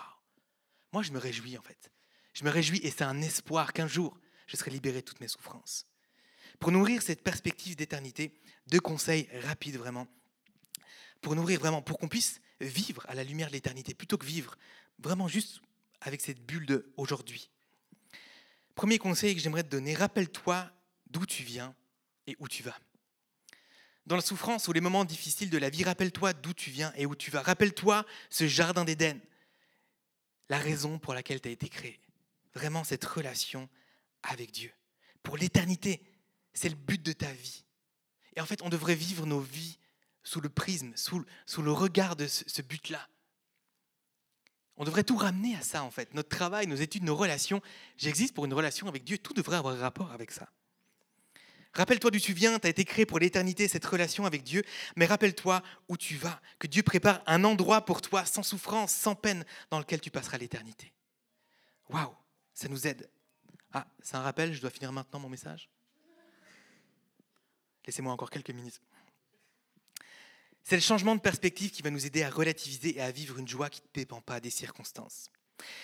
Moi, je me réjouis en fait. Je me réjouis et c'est un espoir qu'un jour, je serai libéré de toutes mes souffrances. Pour nourrir cette perspective d'éternité, deux conseils rapides vraiment. Pour nourrir vraiment, pour qu'on puisse vivre à la lumière de l'éternité, plutôt que vivre vraiment juste avec cette bulle de aujourd'hui. Premier conseil que j'aimerais te donner, rappelle-toi d'où tu viens et où tu vas. Dans la souffrance ou les moments difficiles de la vie, rappelle-toi d'où tu viens et où tu vas. Rappelle-toi ce jardin d'Éden, la raison pour laquelle tu as été créé. Vraiment cette relation avec Dieu. Pour l'éternité, c'est le but de ta vie. Et en fait, on devrait vivre nos vies sous le prisme, sous, le regard de ce, ce but-là. On devrait tout ramener à ça, en fait. Notre travail, nos études, nos relations. J'existe pour une relation avec Dieu. Tout devrait avoir rapport avec ça. Rappelle-toi d'où tu viens, tu as été créé pour l'éternité, cette relation avec Dieu, mais rappelle-toi où tu vas, que Dieu prépare un endroit pour toi, sans souffrance, sans peine, dans lequel tu passeras l'éternité. Waouh, ça nous aide. Ah, c'est un rappel, je dois finir maintenant mon message Laissez-moi encore quelques minutes. C'est le changement de perspective qui va nous aider à relativiser et à vivre une joie qui ne dépend pas des circonstances.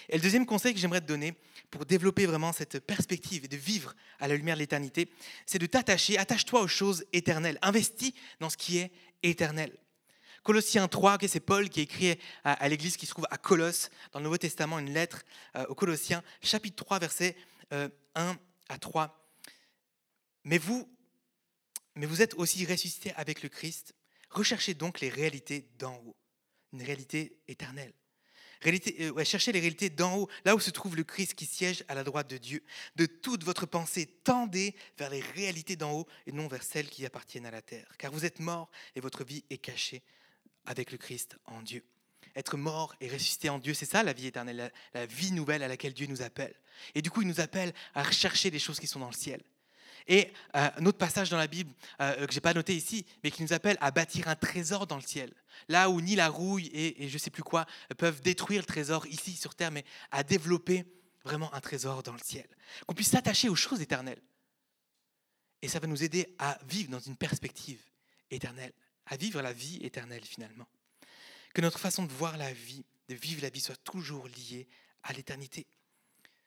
Et le deuxième conseil que j'aimerais te donner pour développer vraiment cette perspective et de vivre à la lumière de l'éternité, c'est de t'attacher, attache-toi aux choses éternelles, investis dans ce qui est éternel. Colossiens 3, c'est Paul qui écrit à, l'église qui se trouve à Colosse, dans le Nouveau Testament, une lettre euh, aux Colossiens, chapitre 3, versets 1 euh, à 3. Mais vous, mais vous êtes aussi ressuscités avec le Christ. Recherchez donc les réalités d'en haut, une réalité éternelle. Euh, cherchez les réalités d'en haut, là où se trouve le Christ qui siège à la droite de Dieu. De toute votre pensée, tendez vers les réalités d'en haut et non vers celles qui appartiennent à la terre. Car vous êtes morts et votre vie est cachée avec le Christ en Dieu. Être mort et ressuscité en Dieu, c'est ça la vie éternelle, la, la vie nouvelle à laquelle Dieu nous appelle. Et du coup, il nous appelle à rechercher les choses qui sont dans le ciel. Et euh, un autre passage dans la Bible euh, que je n'ai pas noté ici, mais qui nous appelle à bâtir un trésor dans le ciel. Là où ni la rouille et, je ne sais plus quoi peuvent détruire le trésor ici sur terre, mais à développer vraiment un trésor dans le ciel. Qu'on puisse s'attacher aux choses éternelles. Et ça va nous aider à vivre dans une perspective éternelle, à vivre la vie éternelle finalement. Que notre façon de voir la vie, de vivre la vie soit toujours liée à l'éternité.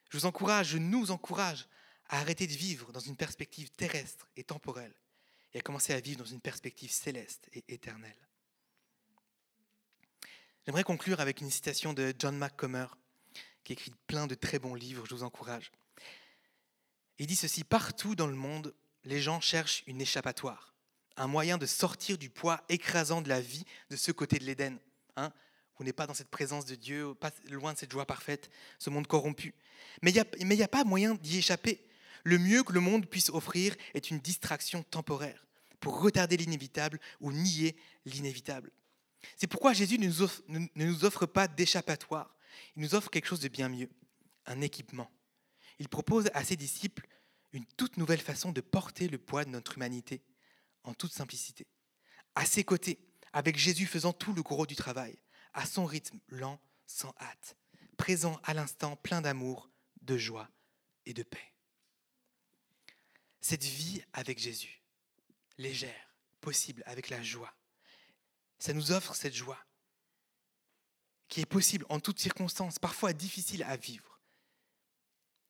Je vous encourage, je nous encourage à arrêter de vivre dans une perspective terrestre et temporelle et à commencer à vivre dans une perspective céleste et éternelle. J'aimerais conclure avec une citation de John McComber, qui écrit plein de très bons livres, je vous encourage. Il dit ceci, partout dans le monde, les gens cherchent une échappatoire, un moyen de sortir du poids écrasant de la vie de ce côté de l'Éden. Hein vous n'êtes pas dans cette présence de Dieu, pas loin de cette joie parfaite, ce monde corrompu. Mais il n'y a, a pas moyen d'y échapper. Le mieux que le monde puisse offrir est une distraction temporaire pour retarder l'inévitable ou nier l'inévitable. C'est pourquoi Jésus ne nous offre, pas d'échappatoire. Il nous offre quelque chose de bien mieux, un équipement. Il propose à ses disciples une toute nouvelle façon de porter le poids de notre humanité, en toute simplicité. À ses côtés, avec Jésus faisant tout le gros du travail, à son rythme lent, sans hâte, présent à l'instant, plein d'amour, de joie et de paix cette vie avec Jésus, légère, possible, avec la joie. Ça nous offre cette joie qui est possible en toutes circonstances, parfois difficile à vivre.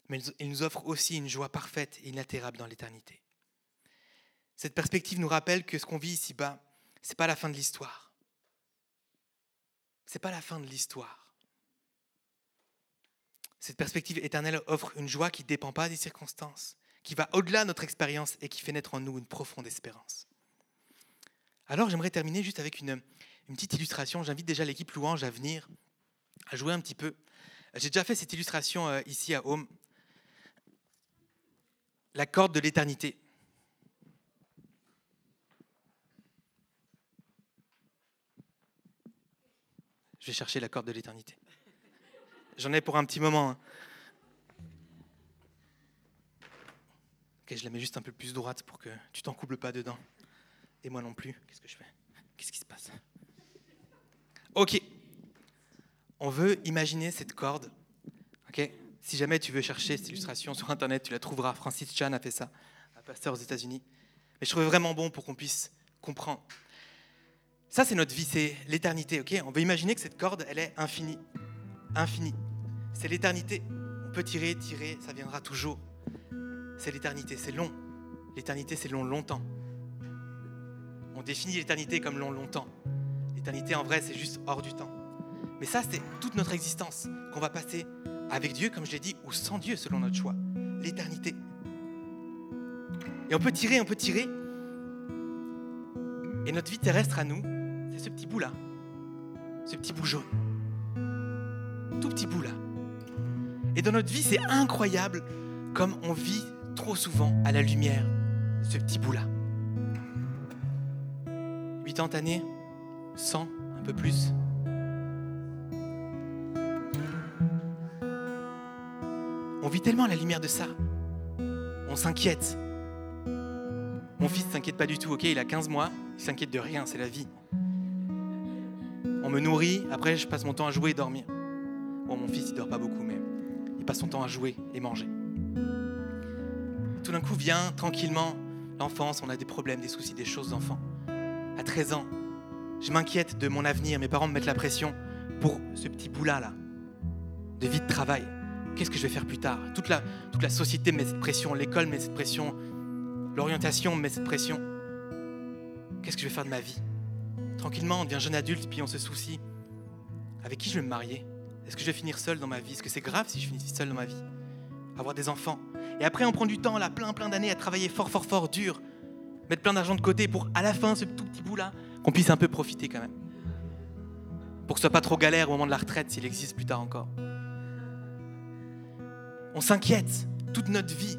Mais il nous offre aussi une joie parfaite et inaltérable dans l'éternité. Cette perspective nous rappelle que ce qu'on vit ici-bas, ce n'est pas la fin de l'histoire. Ce n'est pas la fin de l'histoire. Cette perspective éternelle offre une joie qui ne dépend pas des circonstances, qui va au-delà de notre expérience et qui fait naître en nous une profonde espérance. Alors j'aimerais terminer juste avec une, petite illustration. J'invite déjà l'équipe Louange à venir, à jouer un petit peu. J'ai déjà fait cette illustration euh, ici à Home. La corde de l'éternité. Je vais chercher la corde de l'éternité. J'en ai pour un petit moment. Hein. Je la mets juste un peu plus droite pour que tu t'en coubles pas dedans. Et moi non plus. Qu'est-ce que je fais? Qu'est-ce qui se passe? Ok. On veut imaginer cette corde. Ok? Si jamais tu veux chercher cette illustration sur Internet, tu la trouveras. Francis Chan a fait ça, un pasteur aux États-Unis. Mais je trouvais vraiment bon pour qu'on puisse comprendre. Ça, c'est notre vie, c'est l'éternité. Ok? On veut imaginer que cette corde, elle est infinie. Infinie. C'est l'éternité. On peut tirer, tirer, ça viendra toujours c'est l'éternité, c'est long. L'éternité, c'est long longtemps. On définit l'éternité comme long longtemps. L'éternité, en vrai, c'est juste hors du temps. Mais ça, c'est toute notre existence qu'on va passer avec Dieu, comme je l'ai dit, ou sans Dieu, selon notre choix. L'éternité. Et on peut tirer, on peut tirer. Et notre vie terrestre à nous, c'est ce petit bout-là. Ce petit bout jaune. Tout petit bout là. Et dans notre vie, c'est incroyable comme on vit trop souvent à la lumière ce petit bout là. 80 années, 100, un peu plus. On vit tellement à la lumière de ça. On s'inquiète. Mon fils ne s'inquiète pas du tout, ok, il a 15 mois, il s'inquiète de rien, c'est la vie. On me nourrit, après je passe mon temps à jouer et dormir. Bon, mon fils il dort pas beaucoup, mais il passe son temps à jouer et manger. Tout d'un coup vient tranquillement l'enfance, on a des problèmes, des soucis, des choses d'enfant. À 13 ans, je m'inquiète de mon avenir, mes parents me mettent la pression pour ce petit bout-là, là, de vie de travail. Qu'est-ce que je vais faire plus tard? Toute la, toute la société me met cette pression, l'école me met cette pression, L'orientation met cette pression. Qu'est-ce que je vais faire de ma vie? Tranquillement, on devient jeune adulte, puis on se soucie. Avec qui je vais me marier? Est-ce que je vais finir seul dans ma vie? Est-ce que c'est grave si je finis seul dans ma vie? Avoir des enfants? Et après, on prend du temps, là, plein, plein d'années à travailler fort, fort, fort, dur. Mettre plein d'argent de côté pour, à la fin, ce tout petit bout-là, qu'on puisse un peu profiter quand même. Pour que ce soit pas trop galère au moment de la retraite, s'il existe plus tard encore. On s'inquiète toute notre vie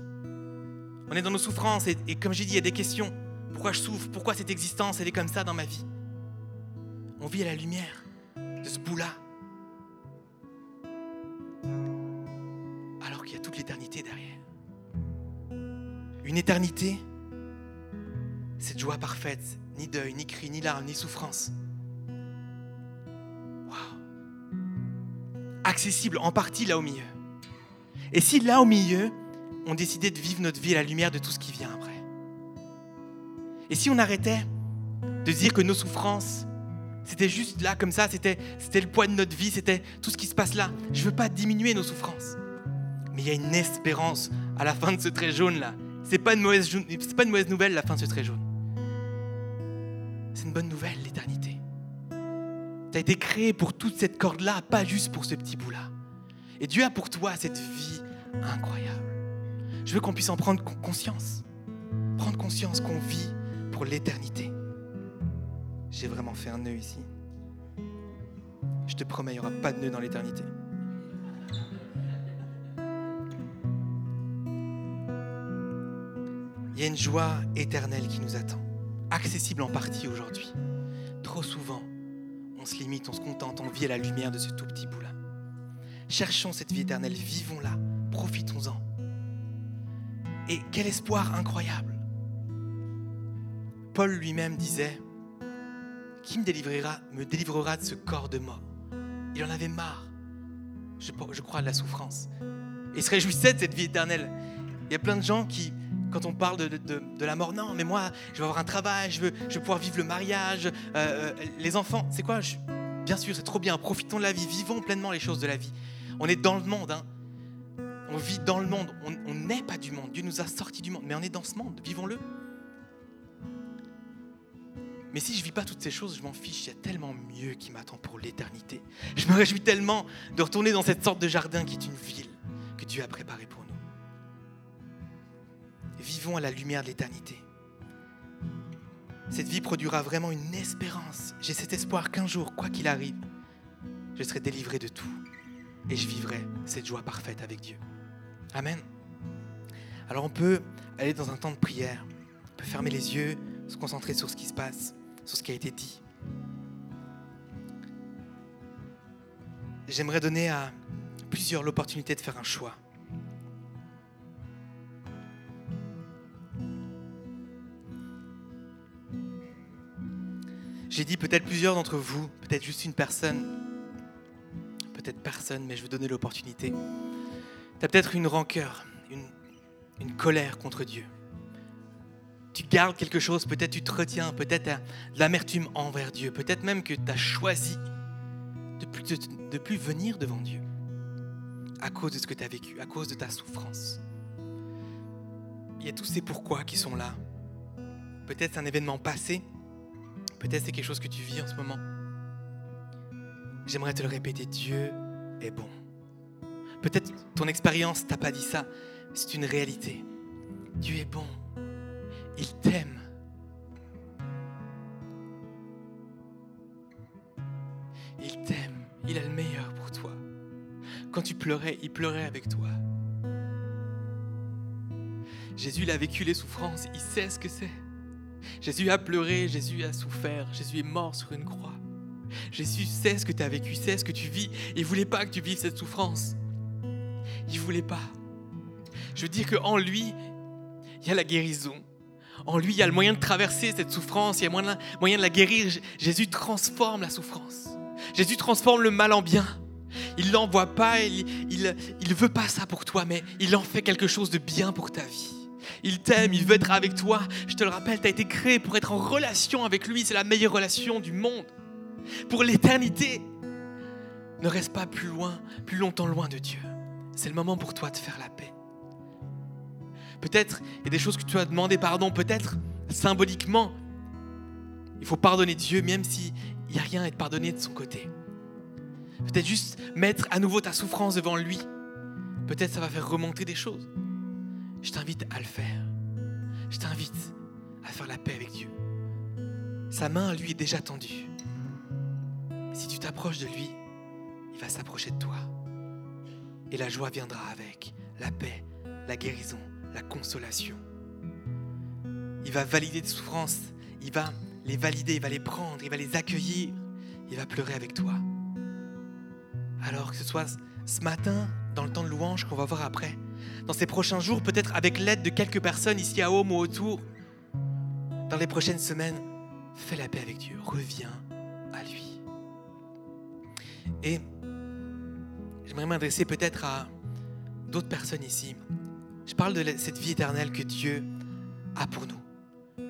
on est dans nos souffrances et, comme j'ai dit, il y a des questions. Pourquoi je souffre? Pourquoi cette existence, elle est comme ça dans ma vie? On vit à la lumière de ce bout-là. Une éternité, cette joie parfaite, ni deuil, ni cri, ni larmes, ni souffrance. Accessible en partie là au milieu. Et si là au milieu, on décidait de vivre notre vie à la lumière de tout ce qui vient après? Et si on arrêtait de dire que nos souffrances, c'était juste là comme ça, c'était, c'était le poids de notre vie, c'était tout ce qui se passe là. Je ne veux pas diminuer nos souffrances. Mais il y a une espérance à la fin de ce trait jaune là. C'est pas une mauvaise, pas une mauvaise nouvelle la fin de ce trait jaune. C'est une bonne nouvelle l'éternité. Tu as été créé pour toute cette corde là, pas juste pour ce petit bout là. Et Dieu a pour toi cette vie incroyable. Je veux qu'on puisse en prendre conscience. Prendre conscience qu'on vit pour l'éternité. J'ai vraiment fait un nœud ici. Je te promets, il n'y aura pas de nœud dans l'éternité. Y a une joie éternelle qui nous attend, accessible en partie aujourd'hui. Trop souvent, on se limite, on se contente, on vit à la lumière de ce tout petit bout-là. Cherchons cette vie éternelle, vivons-la, profitons-en. Et quel espoir incroyable. Paul lui-même disait, Qui me délivrera, me délivrera de ce corps de mort? Il en avait marre, je, crois, de la souffrance. Il se réjouissait de cette vie éternelle. Il y a plein de gens qui, quand on parle de, la mort, non, mais moi, je veux avoir un travail, je veux, je veux pouvoir vivre le mariage, euh, euh, les enfants. C'est quoi Bien sûr, c'est trop bien. Profitons de la vie, vivons pleinement les choses de la vie. On est dans le monde, hein. On vit dans le monde. On n'est pas du monde. Dieu nous a sortis du monde. Mais on est dans ce monde. Vivons-le. Mais si je ne vis pas toutes ces choses, je m'en fiche. Il y a tellement mieux qui m'attend pour l'éternité. Je me réjouis tellement de retourner dans cette sorte de jardin qui est une ville que Dieu a préparée pour. Vivons à la lumière de l'éternité. Cette vie produira vraiment une espérance. J'ai cet espoir qu'un jour, quoi qu'il arrive, je serai délivré de tout et je vivrai cette joie parfaite avec Dieu. Amen. Alors on peut aller dans un temps de prière, on peut fermer les yeux, se concentrer sur ce qui se passe, sur ce qui a été dit. J'aimerais donner à plusieurs l'opportunité de faire un choix. J'ai dit peut-être plusieurs d'entre vous, peut-être juste une personne, peut-être personne, mais je veux donner l'opportunité tu as peut-être une rancœur, une, colère contre Dieu. Tu gardes quelque chose, peut-être tu te retiens, peut-être de l'amertume envers Dieu, peut-être même que tu as choisi de plus, plus venir devant Dieu à cause de ce que tu as vécu, à cause de ta souffrance. Il y a tous ces pourquoi qui sont là. Peut-être c'est un événement passé, peut-être c'est quelque chose que tu vis en ce moment. j'aimerais te le répéter, Dieu est bon. Peut-être ton expérience t'a pas dit ça, c'est une réalité. Dieu est bon. Il t'aime. Il t'aime. Il a le meilleur pour toi. Quand tu pleurais, il pleurait avec toi. Jésus, il a vécu les souffrances, il sait ce que c'est. Jésus a pleuré, Jésus a souffert, Jésus est mort sur une croix. Jésus sait ce que tu as vécu, sait ce que tu vis. Il ne voulait pas que tu vives cette souffrance. Il ne voulait pas. Je veux dire qu'en lui, il y a la guérison. En lui, il y a le moyen de traverser cette souffrance, il y a le moyen de la guérir. Jésus transforme la souffrance. Jésus transforme le mal en bien. Il l'envoie pas, il ne il, veut pas ça pour toi, mais il en fait quelque chose de bien pour ta vie. Il t'aime, il veut être avec toi. Je te le rappelle, tu as été créé pour être en relation avec lui. C'est la meilleure relation du monde. Pour l'éternité. Ne reste pas plus loin, plus longtemps loin de Dieu. C'est le moment pour toi de faire la paix. Peut-être il y a des choses que tu as demandé pardon, peut-être symboliquement. Il faut pardonner Dieu même s'il n'y a rien à être pardonné de son côté. Peut-être juste mettre à nouveau ta souffrance devant lui. Peut-être ça va faire remonter des choses. Je t'invite à le faire. Je t'invite à faire la paix avec Dieu. Sa main, lui, est déjà tendue. Si tu t'approches de lui, il va s'approcher de toi. Et la joie viendra avec, la paix, la guérison, la consolation. Il va valider tes souffrances, il va les valider, il va les prendre, il va les accueillir, il va pleurer avec toi. Alors que ce soit ce matin, dans le temps de louange qu'on va voir après, dans ces prochains jours, peut-être avec l'aide de quelques personnes ici à Home ou autour, dans les prochaines semaines, fais la paix avec Dieu, reviens à lui. Et j'aimerais m'adresser peut-être à d'autres personnes ici. Je parle de cette vie éternelle que Dieu a pour nous.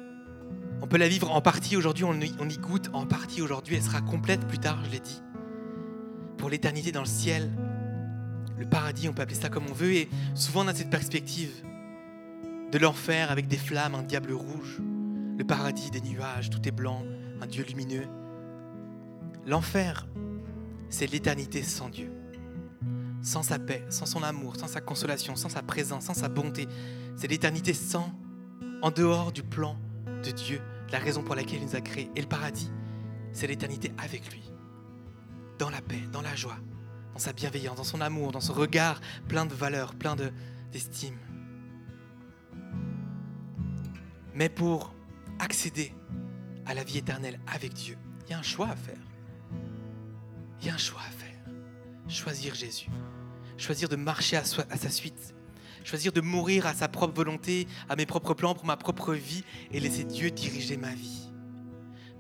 On peut la vivre en partie aujourd'hui, on y goûte en partie aujourd'hui, elle sera complète plus tard, je l'ai dit pour l'éternité dans le ciel. Le paradis, on peut appeler ça comme on veut. Et souvent, on a cette perspective de l'enfer avec des flammes, un diable rouge. Le paradis, des nuages, tout est blanc, un Dieu lumineux. L'enfer, c'est l'éternité sans Dieu. Sans sa paix, sans son amour, sans sa consolation, sans sa présence, sans sa bonté. C'est l'éternité sans, en dehors du plan de Dieu, la raison pour laquelle il nous a créés. Et le paradis, c'est l'éternité avec lui dans la paix, dans la joie, dans sa bienveillance, dans son amour, dans son regard plein de valeur, plein d'estime. Mais pour accéder à la vie éternelle avec Dieu, il y a un choix à faire. Il y a un choix à faire. Choisir Jésus. Choisir de marcher à, sa suite. Choisir de mourir à sa propre volonté, à mes propres plans, pour ma propre vie, et laisser Dieu diriger ma vie.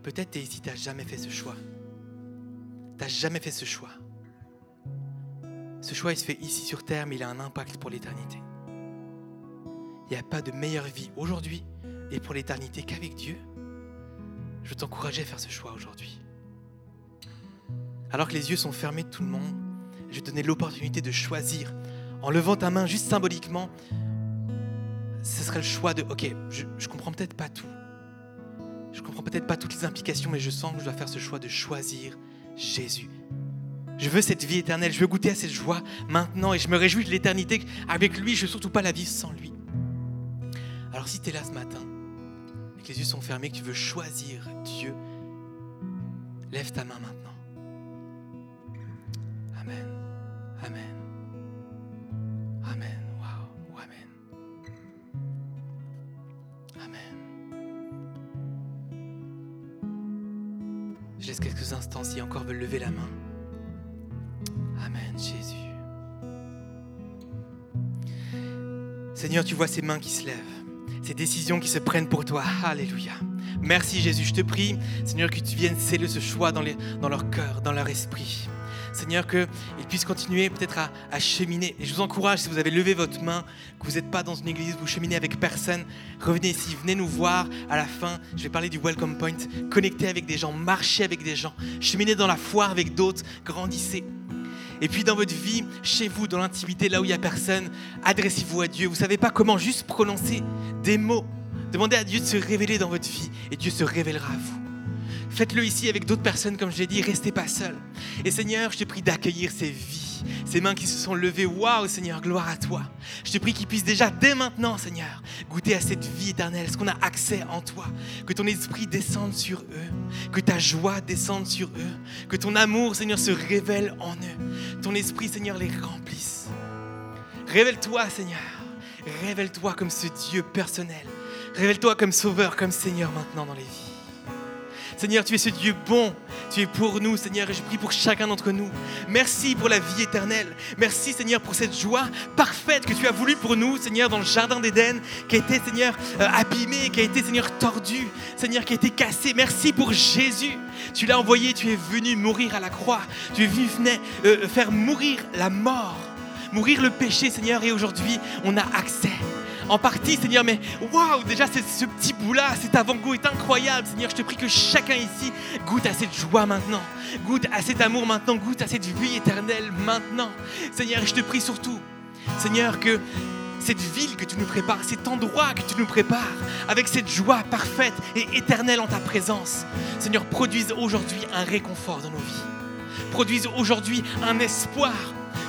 Peut-être tu es ici, tu n'as jamais fait ce choix tu n'as jamais fait ce choix. Ce choix, il se fait ici sur Terre, mais il a un impact pour l'éternité. Il n'y a pas de meilleure vie aujourd'hui et pour l'éternité qu'avec Dieu. Je veux t'encourager à faire ce choix aujourd'hui. Alors que les yeux sont fermés de tout le monde, je vais te donner l'opportunité de choisir. En levant ta main juste symboliquement, ce serait le choix de, ok, je, je comprends peut-être pas tout. Je comprends peut-être pas toutes les implications, mais je sens que je dois faire ce choix de choisir Jésus. Je veux cette vie éternelle, je veux goûter à cette joie maintenant et je me réjouis de l'éternité. Avec lui, je ne veux surtout pas la vivre sans lui. Alors si tu es là ce matin et que les yeux sont fermés, que tu veux choisir Dieu, lève ta main maintenant. Amen. Amen. Amen. Wow. Amen. Amen. Je laisse quelques instants si encore veulent lever la main. Seigneur, tu vois ces mains qui se lèvent, ces décisions qui se prennent pour toi. Alléluia. Merci Jésus, je te prie, Seigneur, que tu viennes sceller ce choix dans, leur cœur, dans leur esprit. Seigneur, qu'ils puissent continuer peut-être à, cheminer. Et je vous encourage, si vous avez levé votre main, que vous n'êtes pas dans une église, vous cheminez avec personne, revenez ici, venez nous voir à la fin. Je vais parler du Welcome Point. Connectez avec des gens, marchez avec des gens, cheminez dans la foire avec d'autres, grandissez. Et puis dans votre vie, chez vous, dans l'intimité, là où il n'y a personne, adressez-vous à Dieu. Vous ne savez pas comment juste prononcer des mots. Demandez à Dieu de se révéler dans votre vie et Dieu se révélera à vous. Faites-le ici avec d'autres personnes, comme je l'ai dit, restez pas seuls. Et Seigneur, je te prie d'accueillir ces vies, ces mains qui se sont levées. Waouh, Seigneur, gloire à toi. Je te prie qu'ils puissent déjà, dès maintenant, Seigneur, goûter à cette vie éternelle, ce qu'on a accès en toi. Que ton esprit descende sur eux, que ta joie descende sur eux, que ton amour, Seigneur, se révèle en eux. Ton esprit, Seigneur, les remplisse. Révèle-toi, Seigneur. Révèle-toi comme ce Dieu personnel. Révèle-toi comme Sauveur, comme Seigneur maintenant dans les vies. Seigneur, tu es ce Dieu bon. Tu es pour nous, Seigneur, et je prie pour chacun d'entre nous. Merci pour la vie éternelle. Merci, Seigneur, pour cette joie parfaite que tu as voulu pour nous, Seigneur, dans le jardin d'Éden, qui a été, Seigneur, euh, abîmé, qui a été, Seigneur, tordu, Seigneur, qui a été cassé. Merci pour Jésus. Tu l'as envoyé, tu es venu mourir à la croix. Tu es venu euh, faire mourir la mort, mourir le péché, Seigneur, et aujourd'hui, on a accès en partie, Seigneur, mais waouh, déjà ce petit bout-là, cet avant-goût est incroyable, Seigneur. Je te prie que chacun ici goûte à cette joie maintenant, goûte à cet amour maintenant, goûte à cette vie éternelle maintenant. Seigneur, je te prie surtout, Seigneur, que cette ville que tu nous prépares, cet endroit que tu nous prépares, avec cette joie parfaite et éternelle en ta présence, Seigneur, produise aujourd'hui un réconfort dans nos vies. Produise aujourd'hui un espoir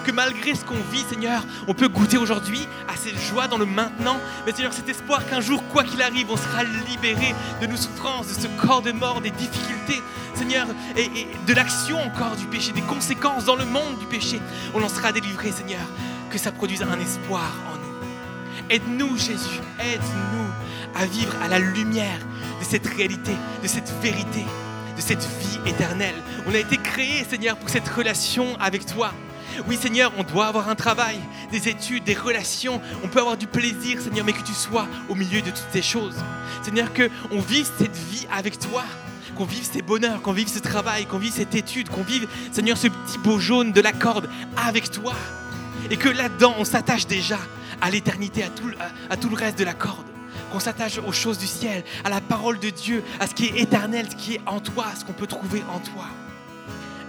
que malgré ce qu'on vit, Seigneur, on peut goûter aujourd'hui à cette joie dans le maintenant. Mais Seigneur, cet espoir qu'un jour, quoi qu'il arrive, on sera libéré de nos souffrances, de ce corps de mort, des difficultés, Seigneur, et, de l'action encore du péché, des conséquences dans le monde du péché. On en sera délivré, Seigneur. Que ça produise un espoir en nous. Aide-nous, Jésus, aide-nous à vivre à la lumière de cette réalité, de cette vérité, de cette vie éternelle. On a été créé, Seigneur, pour cette relation avec toi. Oui, Seigneur, on doit avoir un travail, des études, des relations. On peut avoir du plaisir, Seigneur, mais que tu sois au milieu de toutes ces choses. Seigneur, qu'on vive cette vie avec toi qu'on vive ces bonheurs, qu'on vive ce travail, qu'on vive cette étude, qu'on vive, Seigneur, ce petit beau jaune de la corde avec toi. Et que là-dedans, on s'attache déjà à l'éternité, à tout, le reste de la corde. Qu'on s'attache aux choses du ciel, à la parole de Dieu, à ce qui est éternel, ce qui est en toi, ce qu'on peut trouver en toi.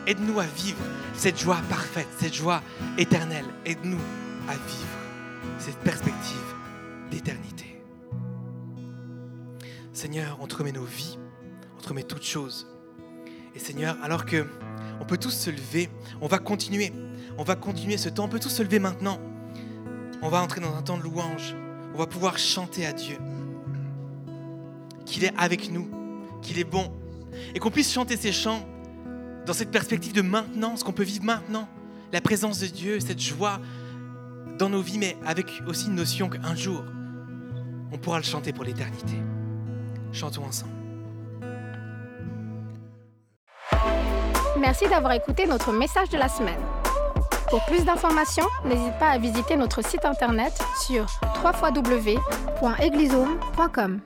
Aide-nous à vivre cette joie parfaite, cette joie éternelle. Aide-nous à vivre cette perspective d'éternité. Seigneur, remet nos vies, remet toutes choses. Et Seigneur, alors que on peut tous se lever, on va continuer, on va continuer ce temps, on peut tous se lever maintenant. On va entrer dans un temps de louange, on va pouvoir chanter à Dieu qu'il est avec nous, qu'il est bon, et qu'on puisse chanter ces chants dans cette perspective de maintenant, ce qu'on peut vivre maintenant, la présence de Dieu, cette joie dans nos vies, mais avec aussi une notion qu'un jour, on pourra le chanter pour l'éternité. Chantons ensemble. Merci d'avoir écouté notre message de la semaine. Pour plus d'informations, n'hésite pas à visiter notre site internet sur www.eglisome.com.